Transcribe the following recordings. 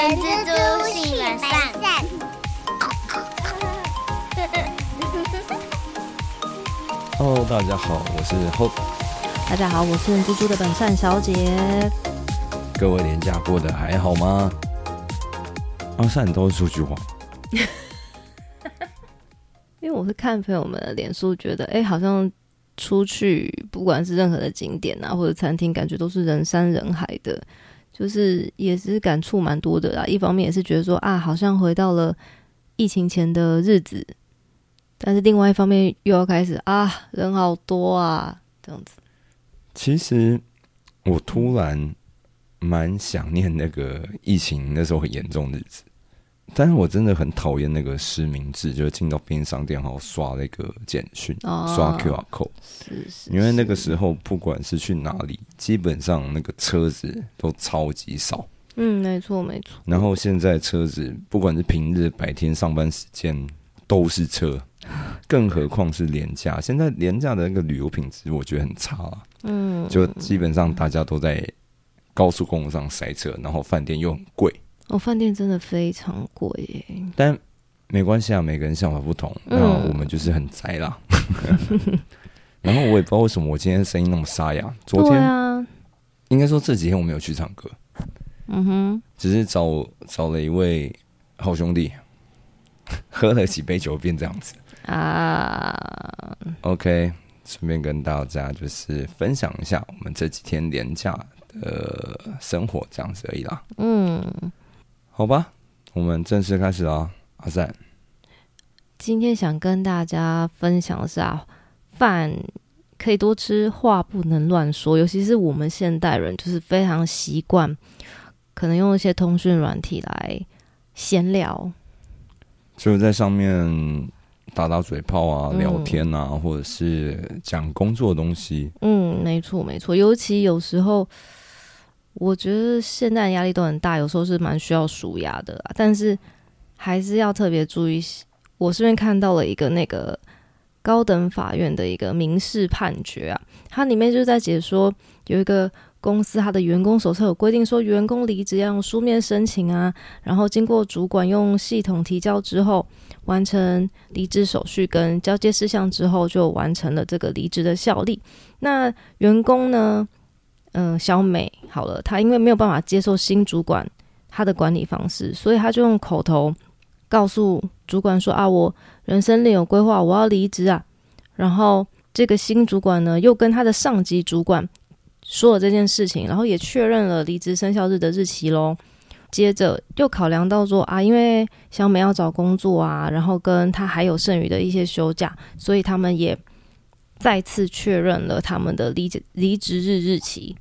人蜘蛛性本善。Hello，大家好，我是 Hope。大家好，我是猪猪的本善小姐。各位年假过得还好吗？阿善都是说句话，因为我是看朋友们的脸书，觉得哎、好像出去不管是任何的景点啊，或者餐厅，感觉都是人山人海的，就是也是感触蛮多的啦。一方面也是觉得说啊，好像回到了疫情前的日子，但是另外一方面又要开始啊，人好多啊，这样子。其实我突然蛮想念那个疫情那时候很严重的日子，但是我真的很讨厌那个实名制，就是进到便利商店然后刷那个简讯，哦刷 QR code。是是，因为那个时候不管是去哪里，基本上那个车子都超级少。嗯，没错没错，然后现在车子不管是平日白天上班时间都是车，更何况是廉价。现在廉价的那个旅游品质我觉得很差啊，嗯，就基本上大家都在高速公路上塞车，然后饭店又很贵。哦，饭店真的非常贵耶。但没关系啊，每个人想法不同，嗯那我们就是很宅啦。然后我也不知道为什么我今天声音那么沙哑，昨天、啊，应该说这几天我没有去唱歌，嗯哼，只是找找了一位好兄弟，喝了几杯酒变这样子。啊，OK，顺便跟大家就是分享一下我们这几天廉价的生活这样子而已啦。嗯，好吧，我们正式开始啊。阿赞，今天想跟大家分享的是啊，饭可以多吃，话不能乱说。尤其是我们现代人，就是非常习惯，可能用一些通讯软体来闲聊。就在上面打打嘴炮啊、嗯聊天啊，或者是讲工作的东西。嗯，没错没错。尤其有时候，我觉得现在压力都很大，有时候是蛮需要舒压的。但是还是要特别注意。我这边看到了一个那个高等法院的一个民事判决啊，它里面就是在解说有一个公司它的员工手册有规定说，员工离职要用书面申请啊，然后经过主管用系统提交之后，完成离职手续跟交接事项之后，就完成了这个离职的效力。那员工呢，嗯、小美好了，她因为没有办法接受新主管他的管理方式，所以他就用口头告诉主管说啊，我人生另有规划，我要离职啊。然后这个新主管呢，又跟他的上级主管说了这件事情，然后也确认了离职生效日的日期喽。接着又考量到说啊，因为小美要找工作啊，然后跟她还有剩余的一些休假，所以他们也再次确认了他们的离职离职日日期。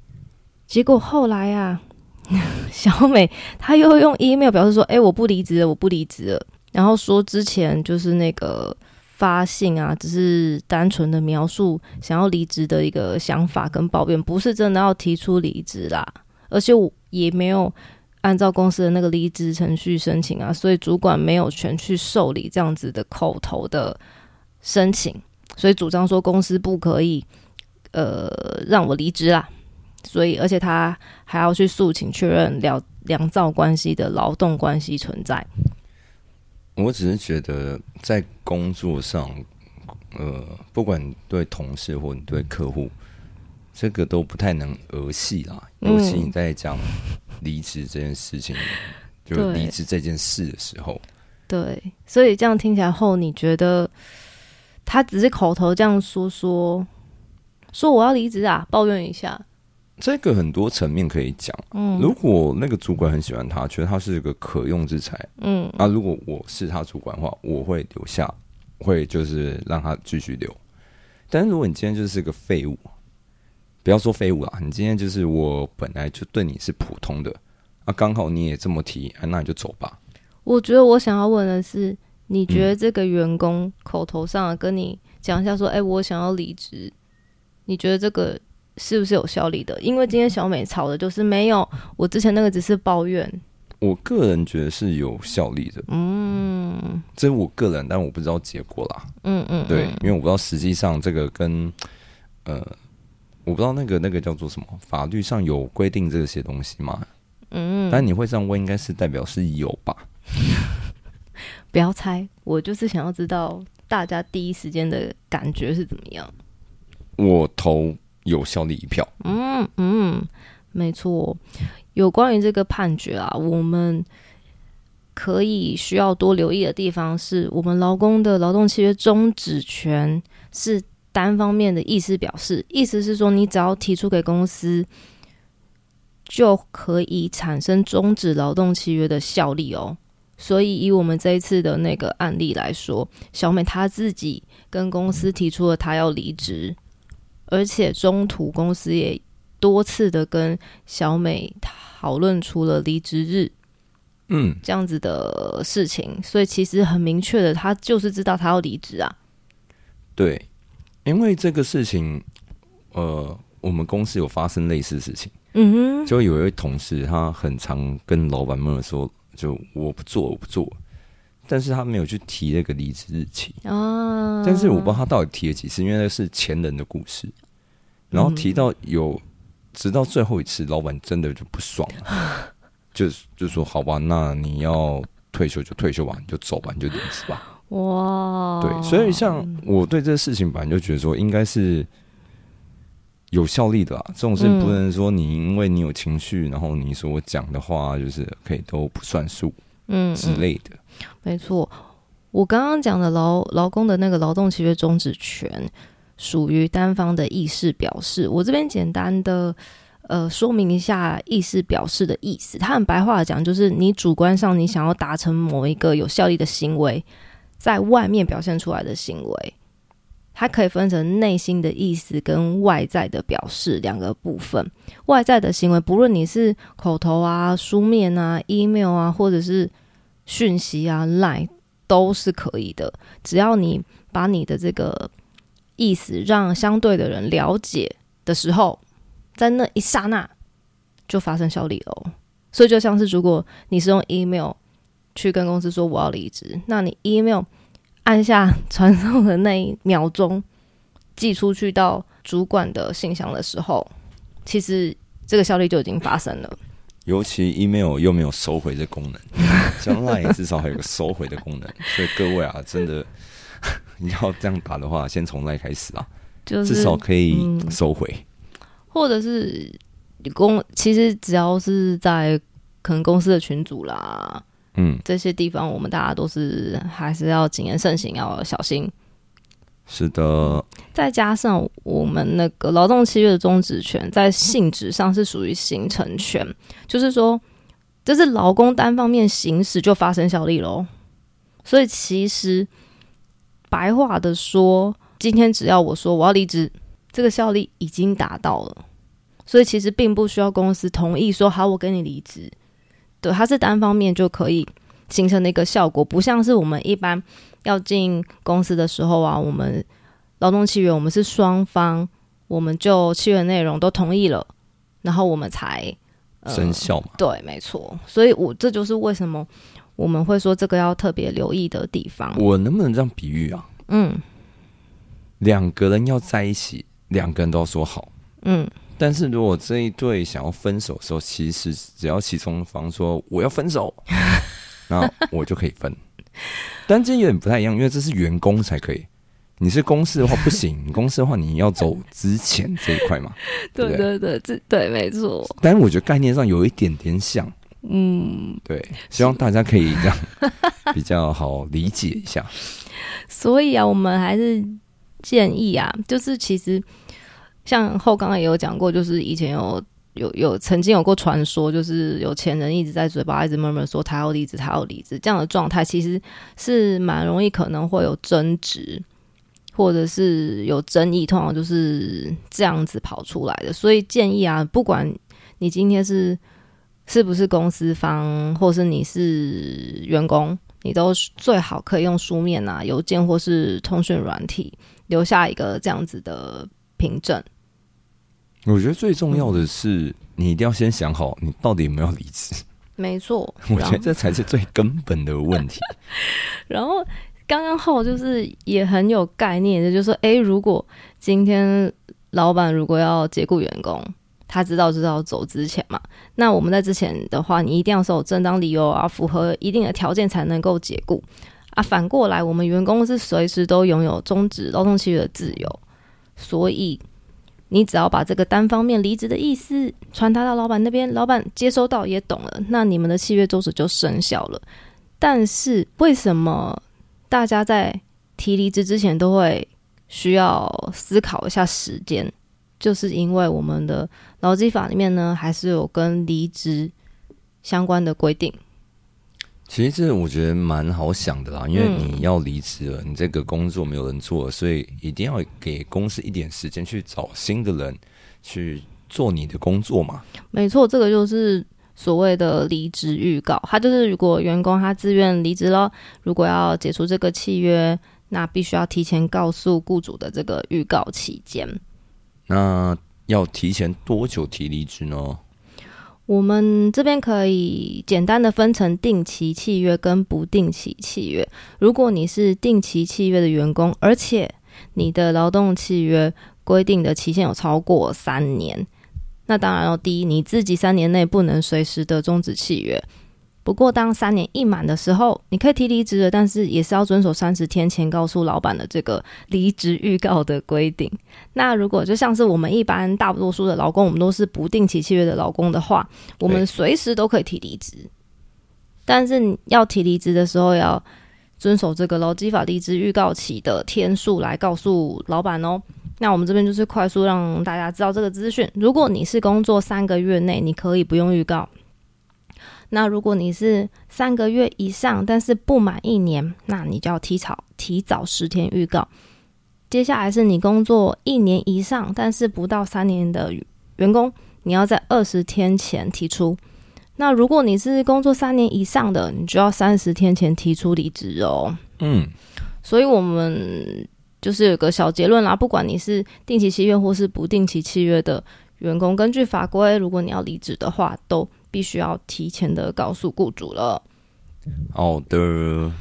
结果后来啊，小美她又用 email 表示说：“哎、我不离职了，我不离职了。”然后说之前就是那个发信啊，只是单纯的描述想要离职的一个想法跟抱怨，不是真的要提出离职啦。而且我也没有按照公司的那个离职程序申请啊，所以主管没有权去受理这样子的口头的申请，所以主张说公司不可以呃让我离职啦。所以，而且他还要去诉请确认良良造关系的劳动关系存在。我只是觉得在工作上，呃，不管对同事或你对客户，这个都不太能儿戏啦。嗯尤其你在讲离职这件事情，就对离职这件事的时候，对，所以这样听起来后，你觉得他只是口头这样说说说我要离职啊，抱怨一下，这个很多层面可以讲。嗯如果那个主管很喜欢他，觉得他是一个可用之才，嗯啊，如果我是他主管的话，我会留下，会就是让他继续留。但是如果你今天就是个废物，不要说废物啦，你今天就是我本来就对你是普通的，啊，刚好你也这么提，啊，那你就走吧。我觉得我想要问的是，你觉得这个员工口头上跟你讲一下说，哎、我想要离职，你觉得这个是不是有效力的？因为今天小美吵的就是没有，我之前那个只是抱怨，我个人觉得是有效力的，嗯这是我个人，但我不知道结果啦。嗯嗯，对嗯，因为我不知道实际上这个跟呃，我不知道那个那个叫做什么，法律上有规定这些东西吗？嗯，但你会这样问，应该是代表是有吧？不要猜，我就是想要知道大家第一时间的感觉是怎么样。我投有效力一票。嗯嗯，没错。有关于这个判决啊，我们可以需要多留意的地方是，我们劳工的劳动契约终止权是单方面的意思表示，意思是说，你只要提出给公司，就可以产生终止劳动契约的效力哦。所以，以我们这一次的那个案例来说，小美她自己跟公司提出了她要离职，而且中途公司也多次的跟小美讨论出了离职日嗯，这样子的事情，所以其实很明确的，她就是知道她要离职啊。对，因为这个事情，呃，我们公司有发生类似的事情，嗯哼，就有一位同事，他很常跟老板们说，就我不做，我不做，但是他没有去提那个离职日期。啊，但是我不知道他到底提了几次，因为那是前人的故事。然后提到有，直到最后一次，老板真的就不爽了，就就说好吧，那你要退休就退休吧，你就走吧，你就离职吧。哇，对，所以像我对这个事情本来就觉得说，应该是有效力的啦。这种事嗯不能说你因为你有情绪，然后你所讲的话就是可以都不算数嗯之类的。没错，我刚刚讲的劳劳工的那个劳动契约终止权，属于单方的意思表示。我这边简单的呃说明一下意思表示的意思。它很白话的讲，就是你主观上你想要达成某一个有效力的行为，在外面表现出来的行为。它可以分成内心的意思跟外在的表示两个部分。外在的行为，不论你是口头啊、书面啊、email 啊，或者是讯息啊、line 都是可以的，只要你把你的这个意思让相对的人了解的时候，在那一刹那就发生效力哦。所以就像是如果你是用 email 去跟公司说我要离职，那你 email 按下 传送的那一秒钟寄出去到主管的信箱的时候，其实这个效率就已经发生了。尤其 email 又没有收回这功能，像 Line 至少还有个收回的功能，所以各位啊，真的你 要这样打的话，先从 Line 开始啊，就是至少可以嗯收回。或者是公，其实只要是在可能公司的群组啦嗯，这些地方，我们大家都是还是要谨言慎行，要小心。是的，再加上我们那个劳动契约的终止权，在性质上是属于形成权，就是说，这是劳工单方面行使就发生效力喽。所以其实白话的说，今天只要我说我要离职，这个效力已经达到了。所以其实并不需要公司同意说好，我跟你离职。对，它是单方面就可以形成的一个效果，不像是我们一般要进公司的时候啊，我们劳动契约我们是双方，我们就契约内容都同意了，然后我们才、呃生效嘛。对，没错。所以我这就是为什么我们会说这个要特别留意的地方。我能不能这样比喻啊？嗯两个人要在一起，两个人都要说好。嗯，但是如果这一对想要分手的时候，其实只要其中一方说我要分手，那我就可以分。但这有点不太一样，因为这是员工才可以。你是公司的话不行，公司的话你要走之前这一块嘛。对对对对，这对没错。但是我觉得概念上有一点点像，嗯，对，希望大家可以这样比较好理解一下。所以啊，我们还是建议啊，就是其实像后刚刚也有讲过，就是以前有有有曾经有过传说，就是有钱人一直在嘴巴一直默默说他要离职，他要离职这样的状态，其实是蛮容易可能会有争执。或者是有争议，通常就是这样子跑出来的。所以建议啊，不管你今天是是不是公司方，或是你是员工，你都最好可以用书面啊、邮件或是通讯软体留下一个这样子的凭证。我觉得最重要的是，你一定要先想好你到底有没有离职。没错，我觉得这才是最根本的问题。然 后刚刚后就是也很有概念的，就是说，诶，如果今天老板如果要解雇员工，他知道知道走之前嘛。那我们在之前的话，你一定要是有正当理由啊，符合一定的条件才能够解雇啊。反过来，我们员工是随时都拥有终止劳动契约的自由，所以你只要把这个单方面离职的意思传达到老板那边，老板接收到也懂了，那你们的契约终止就生效了。但是为什么大家在提离职之前都会需要思考一下时间？就是因为我们的劳基法里面呢，还是有跟离职相关的规定。其实这我觉得蛮好想的啦，因为你要离职了，你这个工作没有人做，所以一定要给公司一点时间去找新的人去做你的工作嘛。没错，这个就是所谓的离职预告。他就是如果员工他自愿离职了，如果要解除这个契约，那必须要提前告诉雇主的这个预告期间。那要提前多久提离职呢？我们这边可以简单的分成定期契约跟不定期契约。如果你是定期契约的员工，而且你的劳动契约规定的期限有超过三年，那当然了，第一，你自己三年内不能随时的终止契约。不过，当三年一满的时候，你可以提离职的，但是也是要遵守三十天前告诉老板的这个离职预告的规定。那如果就像是我们一般大多数的劳工，我们都是不定期契约的劳工的话，我们随时都可以提离职。但是要提离职的时候，要遵守这个劳基法离职预告期的天数来告诉老板哦。那我们这边就是快速让大家知道这个资讯。如果你是工作三个月内，你可以不用预告。那如果你是三个月以上，但是不满一年，那你就要提早提早十天预告。接下来是你工作一年以上，但是不到三年的员工，你要在二十天前提出。那如果你是工作三年以上的，你就要三十天前提出离职哦。嗯，所以我们就是有个小结论啦，不管你是定期契约或是不定期契约的员工，根据法规，如果你要离职的话，都。必须要提前的告诉雇主了。好的，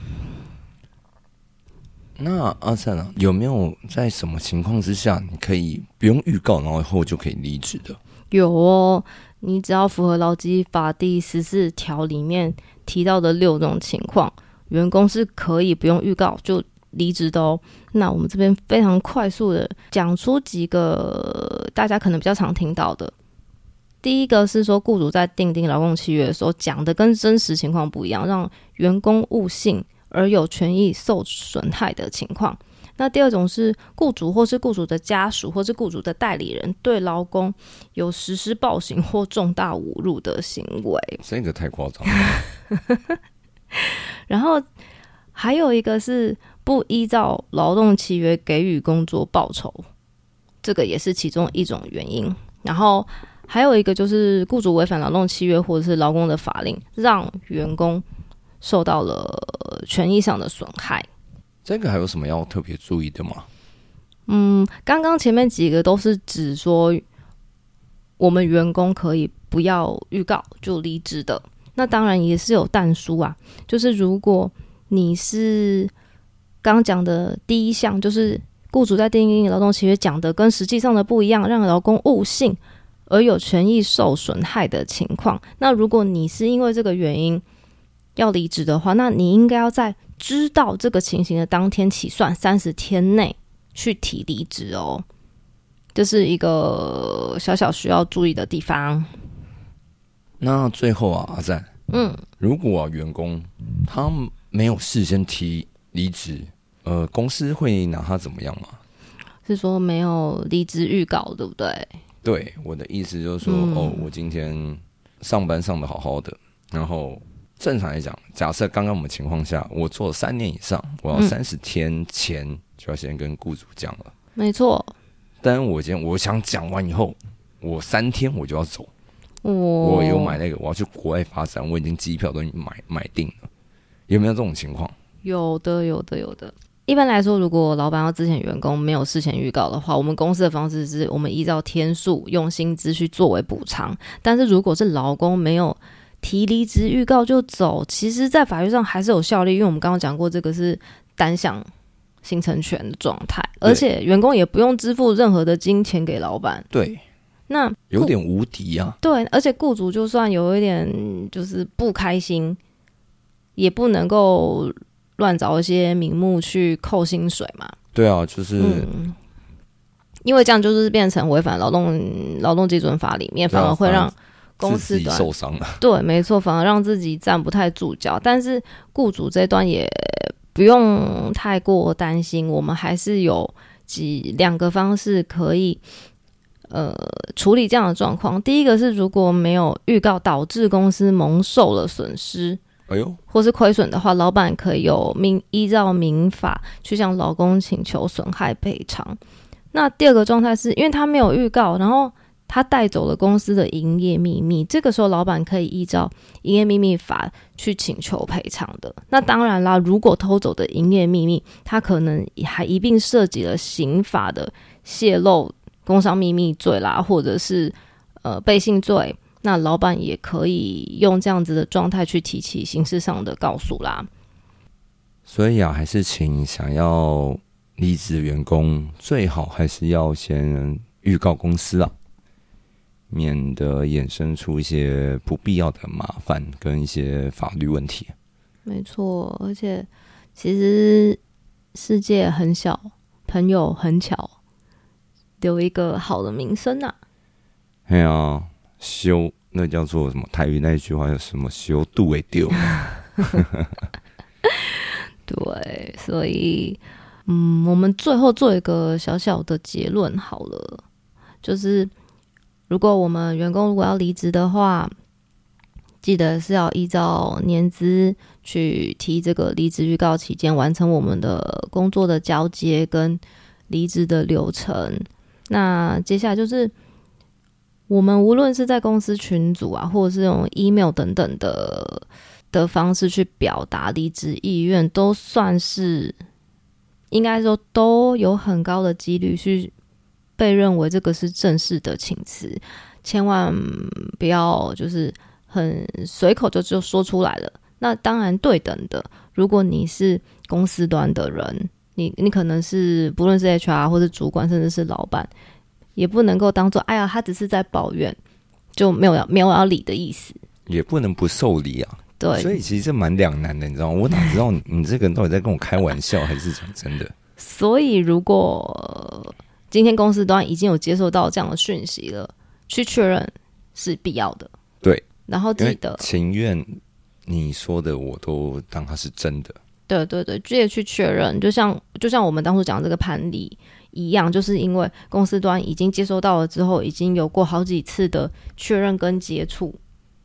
那阿善啊，有没有在什么情况之下你可以不用预告，然后后就可以离职的？有哦，你只要符合劳基法第十四条里面提到的六种情况，员工是可以不用预告就离职的哦。那我们这边非常快速的讲出几个大家可能比较常听到的。第一个是说，雇主在订定劳动契约的时候讲的跟真实情况不一样，让员工误信而有权益受损害的情况。那第二种是雇主或是雇主的家属或是雇主的代理人对劳工有实施暴行或重大侮辱的行为。这个太夸张了。然后还有一个是不依照劳动契约给予工作报酬，这个也是其中一种原因。然后。还有一个就是雇主违反劳动契约或者是劳工的法令，让员工受到了权益上的损害。这个还有什么要特别注意的吗？嗯，刚刚前面几个都是指说我们员工可以不要预告就离职的。那当然也是有但书啊，就是如果你是刚讲的第一项，就是雇主在订立劳动契约讲的跟实际上的不一样，让劳工误信。而有权益受损害的情况，那如果你是因为这个原因要离职的话，那你应该要在知道这个情形的当天起算三十天内去提离职哦。这是一个小小需要注意的地方。那最后啊，阿赞，嗯，如果员工他没有事先提离职，呃，公司会拿他怎么样吗？是说没有离职预告，对不对？对，我的意思就是说，哦，我今天上班上的好好的，然后正常来讲，假设刚刚我们情况下，我做三年以上，我要三十天前就要先跟雇主讲了。没错。但我今天我想讲完以后，我三天我就要走。我我有买那个，我要去国外发展，我已经机票都买买定了。有没有这种情况？有的，有的，有的。一般来说，如果老板要之前员工没有事前预告的话，我们公司的方式是我们依照天数用薪资去作为补偿。但是如果是劳工没有提离职预告就走，其实，在法律上还是有效力，因为我们刚刚讲过，这个是单向形成权的状态，而且员工也不用支付任何的金钱给老板。对，那有点无敌啊。对，而且雇主就算有一点就是不开心，也不能够乱找一些名目去扣薪水嘛。对啊，就是嗯，因为这样就是变成违反劳动劳动基准法里面，反而会让公司端受伤了。对，没错，反而让自己站不太住脚。但是雇主这段也不用太过担心，我们还是有几两个方式可以呃处理这样的状况。第一个是如果没有预告导致公司蒙受了损失。哎呦，或是亏损的话，老板可以有民依照民法去向劳工请求损害赔偿。那第二个状态是因为他没有预告，然后他带走了公司的营业秘密，这个时候老板可以依照营业秘密法去请求赔偿的。那当然啦，如果偷走的营业秘密，他可能还一并涉及了刑法的泄露工商秘密罪啦，或者是呃背信罪。那老板也可以用这样子的状态去提起形式上的告诉啦。所以啊，还是请想要离职的员工，最好还是要先预告公司啊，免得衍生出一些不必要的麻烦跟一些法律问题。没错，而且其实世界很小，朋友很巧，留一个好的名声啊。哎呀，修那叫做什么台语那一句话叫什么？修度为丢。对，所以，嗯，我们最后做一个小小的结论好了，就是如果我们员工如果要离职的话，记得是要依照年资去提这个离职预告期间，完成我们的工作的交接跟离职的流程。那接下来就是。我们无论是在公司群组啊，或者是用 email 等等的的方式去表达离职意愿，都算是应该说都有很高的几率去被认为这个是正式的请辞，千万不要就是很随口就就说出来了。那当然对等的，如果你是公司端的人，你你可能是不论是 HR 或者主管，甚至是老板。也不能够当做，哎呀，他只是在抱怨，就没有要没有要理的意思，也不能不受理啊。对，所以其实这蛮两难的，你知道吗？我哪知道你这个人到底在跟我开玩笑还是讲真的？所以如果今天公司端已经有接受到这样的讯息了，去确认是必要的。对，然后记得情愿你说的我都当它是真的。对对对，直接去确认，就像就像我们当初讲这个盘理。一样，就是因为公司端已经接收到了之后，已经有过好几次的确认跟接触，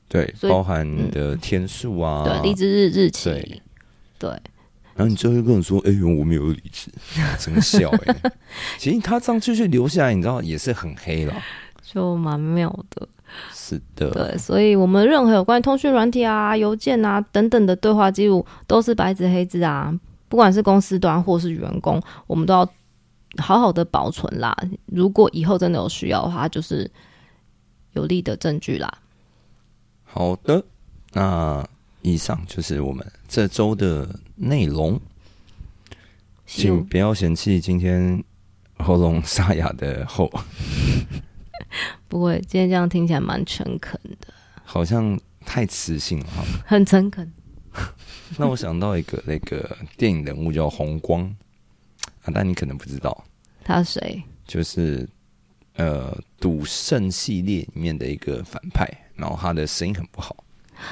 对，包含你的天数啊，对，离职日日期，对，然后你最后跟我说：“哎呦，我没有离职，真笑哎。”其实他这样继续留下来，你知道也是很黑了，就蛮妙的。是的，对，所以我们任何有关于通讯软体啊、邮件啊等等的对话记录，都是白纸黑字啊，不管是公司端或是员工，我们都要。好好的保存啦，如果以后真的有需要的话，就是有力的证据啦。好的，那以上就是我们这周的内容，请不要嫌弃今天喉咙沙哑的后。不会，今天这样听起来蛮诚恳的，好像太磁性了哈。很诚恳。那我想到一个那个电影人物叫红光。啊，但你可能不知道，他是谁？就是呃，《赌圣》系列里面的一个反派，然后他的声音很不好，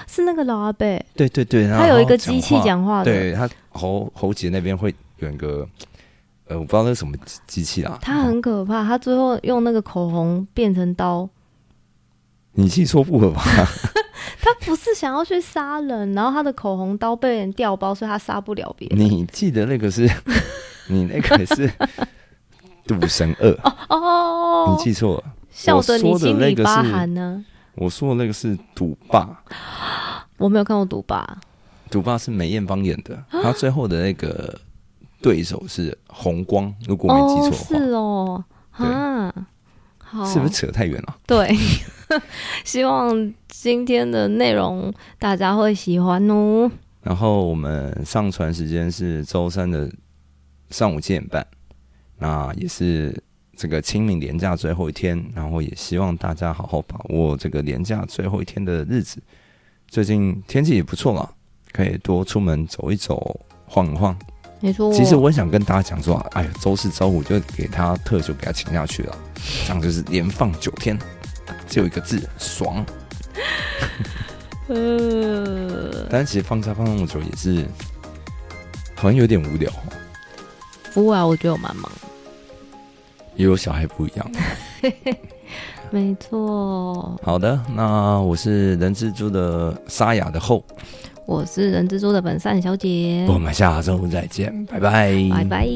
是那个老阿贝。对对对，他有一个机器讲话的，对他喉喉结那边会有一个，呃，我不知道那是什么机器啊。他很可怕，他最后用那个口红变成刀。你记错部了吧？他不是想要去杀人，然后他的口红刀被人掉包，所以他杀不了别人。你记得那个是？你那个是 《赌神二》哦，你记错了。笑得你心里发寒呢。我说的那个是《赌霸》，我没有看过《赌霸》。《赌霸》是梅艳芳演的，他最后的那个对手是红光，如果没记错的话。是哦，啊，好，是不是扯太远了？对，希望今天的内容大家会喜欢哦。然后我们上传时间是周三的。上午七点半，那也是这个清明连假最后一天，然后也希望大家好好把握这个连假最后一天的日子。最近天气也不错了，可以多出门走一走、晃一晃。没错，其实我想跟大家讲说，哎呀，周四周五就给他特休，给他请下去了，这样就是连放九天，只有一个字，爽。呃，但是其实放假放那么久也是，好像有点无聊哦。不会啊，我觉得我蛮忙。也有小孩不一样。没错，好的，那我是人蜘蛛的沙哑的后，我是人蜘蛛的本善小姐，我们下周再见，拜拜，拜拜。